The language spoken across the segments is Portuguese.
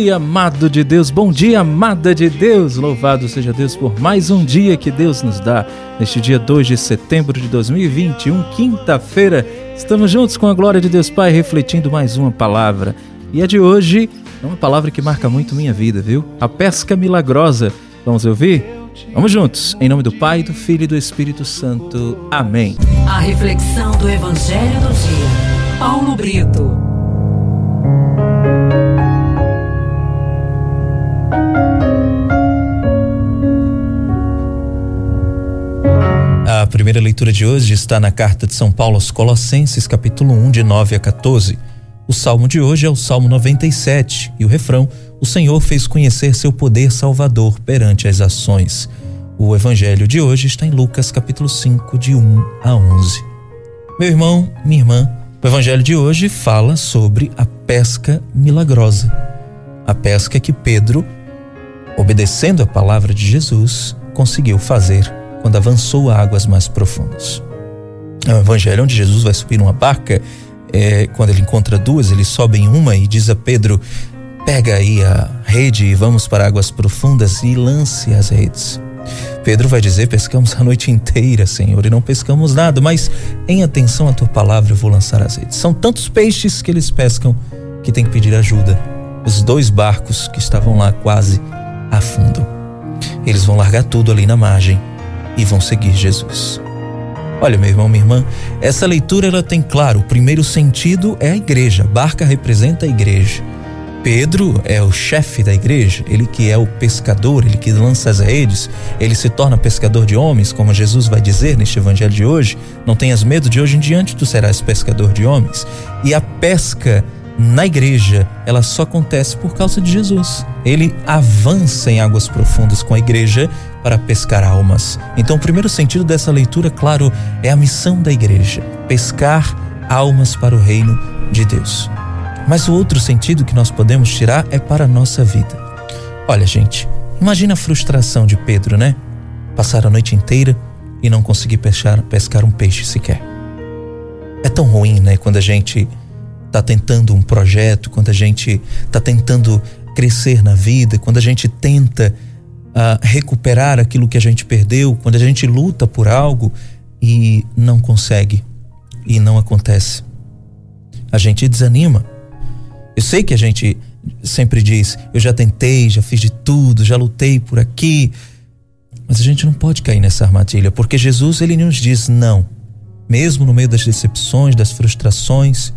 dia, amado de Deus. Bom dia, amada de Deus. Louvado seja Deus por mais um dia que Deus nos dá. Neste dia 2 de setembro de 2021, quinta-feira, estamos juntos com a glória de Deus Pai, refletindo mais uma palavra. E a de hoje é uma palavra que marca muito minha vida, viu? A pesca milagrosa. Vamos ouvir? Vamos juntos, em nome do Pai, do Filho e do Espírito Santo. Amém. A reflexão do Evangelho do Dia. Paulo Brito. Primeira leitura de hoje está na carta de São Paulo aos Colossenses, capítulo 1, de 9 a 14. O salmo de hoje é o Salmo 97 e o refrão: O Senhor fez conhecer seu poder salvador perante as ações. O evangelho de hoje está em Lucas, capítulo 5, de 1 a 11. Meu irmão, minha irmã, o evangelho de hoje fala sobre a pesca milagrosa. A pesca que Pedro, obedecendo a palavra de Jesus, conseguiu fazer quando avançou a águas mais profundas. É um evangelho onde Jesus vai subir numa barca, é, quando ele encontra duas, ele sobe em uma e diz a Pedro: Pega aí a rede e vamos para águas profundas e lance as redes. Pedro vai dizer: Pescamos a noite inteira, Senhor, e não pescamos nada, mas em atenção à tua palavra eu vou lançar as redes. São tantos peixes que eles pescam que tem que pedir ajuda. Os dois barcos que estavam lá quase afundam. Eles vão largar tudo ali na margem e vão seguir Jesus. Olha, meu irmão, minha irmã, essa leitura ela tem claro, o primeiro sentido é a igreja, barca representa a igreja. Pedro é o chefe da igreja, ele que é o pescador, ele que lança as redes, ele se torna pescador de homens, como Jesus vai dizer neste evangelho de hoje. Não tenhas medo, de hoje em diante tu serás pescador de homens. E a pesca na igreja, ela só acontece por causa de Jesus. Ele avança em águas profundas com a igreja para pescar almas. Então, o primeiro sentido dessa leitura, claro, é a missão da igreja: pescar almas para o reino de Deus. Mas o outro sentido que nós podemos tirar é para a nossa vida. Olha, gente, imagina a frustração de Pedro, né? Passar a noite inteira e não conseguir pescar, pescar um peixe sequer. É tão ruim, né? Quando a gente está tentando um projeto, quando a gente está tentando crescer na vida, quando a gente tenta uh, recuperar aquilo que a gente perdeu, quando a gente luta por algo e não consegue e não acontece. A gente desanima. Eu sei que a gente sempre diz: eu já tentei, já fiz de tudo, já lutei por aqui. Mas a gente não pode cair nessa armadilha, porque Jesus ele nos diz não. Mesmo no meio das decepções, das frustrações,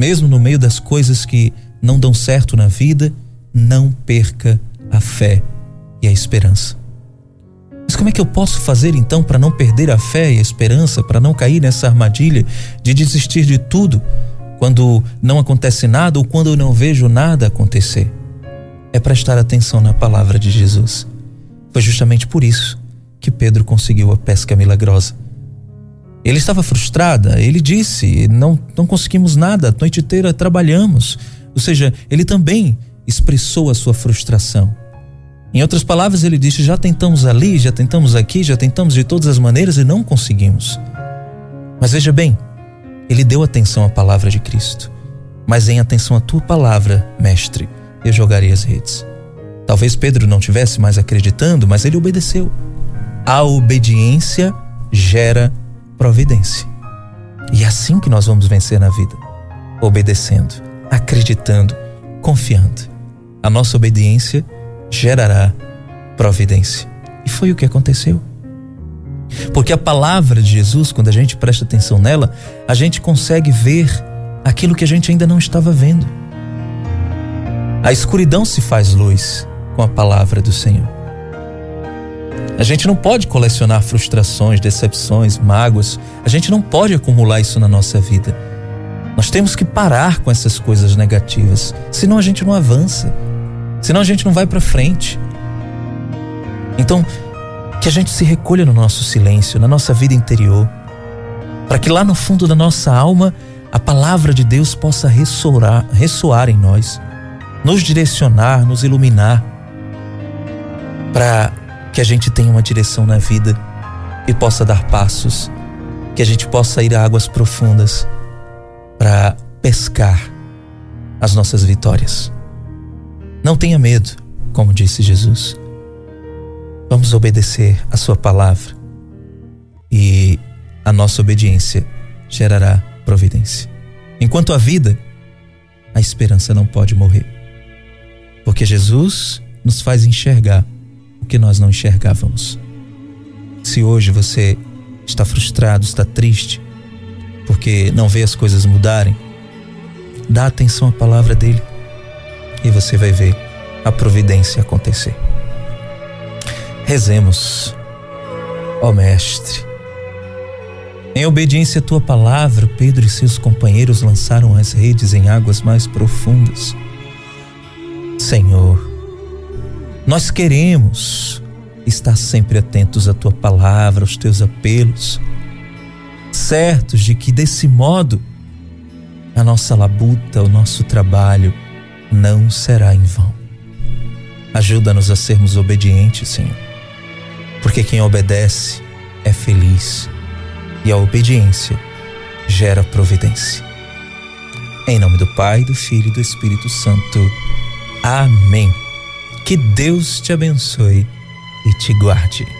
mesmo no meio das coisas que não dão certo na vida, não perca a fé e a esperança. Mas como é que eu posso fazer então para não perder a fé e a esperança, para não cair nessa armadilha de desistir de tudo quando não acontece nada ou quando eu não vejo nada acontecer? É prestar atenção na palavra de Jesus. Foi justamente por isso que Pedro conseguiu a pesca milagrosa ele estava frustrada, ele disse: não, não conseguimos nada, a noite inteira trabalhamos. Ou seja, ele também expressou a sua frustração. Em outras palavras, ele disse: já tentamos ali, já tentamos aqui, já tentamos de todas as maneiras e não conseguimos. Mas veja bem, ele deu atenção à palavra de Cristo. Mas em atenção à tua palavra, mestre, eu jogarei as redes. Talvez Pedro não tivesse mais acreditando, mas ele obedeceu. A obediência gera providência. E é assim que nós vamos vencer na vida, obedecendo, acreditando, confiando. A nossa obediência gerará providência. E foi o que aconteceu. Porque a palavra de Jesus, quando a gente presta atenção nela, a gente consegue ver aquilo que a gente ainda não estava vendo. A escuridão se faz luz com a palavra do Senhor. A gente não pode colecionar frustrações, decepções, mágoas. A gente não pode acumular isso na nossa vida. Nós temos que parar com essas coisas negativas, senão a gente não avança, senão a gente não vai para frente. Então, que a gente se recolha no nosso silêncio, na nossa vida interior, para que lá no fundo da nossa alma a palavra de Deus possa ressoar, ressoar em nós, nos direcionar, nos iluminar, para que a gente tenha uma direção na vida e possa dar passos, que a gente possa ir a águas profundas para pescar as nossas vitórias. Não tenha medo, como disse Jesus. Vamos obedecer a Sua palavra e a nossa obediência gerará providência. Enquanto a vida, a esperança não pode morrer. Porque Jesus nos faz enxergar que nós não enxergávamos. Se hoje você está frustrado, está triste, porque não vê as coisas mudarem, dá atenção à palavra dele e você vai ver a providência acontecer. Rezemos, ó Mestre. Em obediência à tua palavra, Pedro e seus companheiros lançaram as redes em águas mais profundas. Senhor, nós queremos estar sempre atentos à tua palavra, aos teus apelos, certos de que desse modo a nossa labuta, o nosso trabalho não será em vão. Ajuda-nos a sermos obedientes, Senhor, porque quem obedece é feliz e a obediência gera providência. Em nome do Pai, do Filho e do Espírito Santo. Amém. Que Deus te abençoe e te guarde.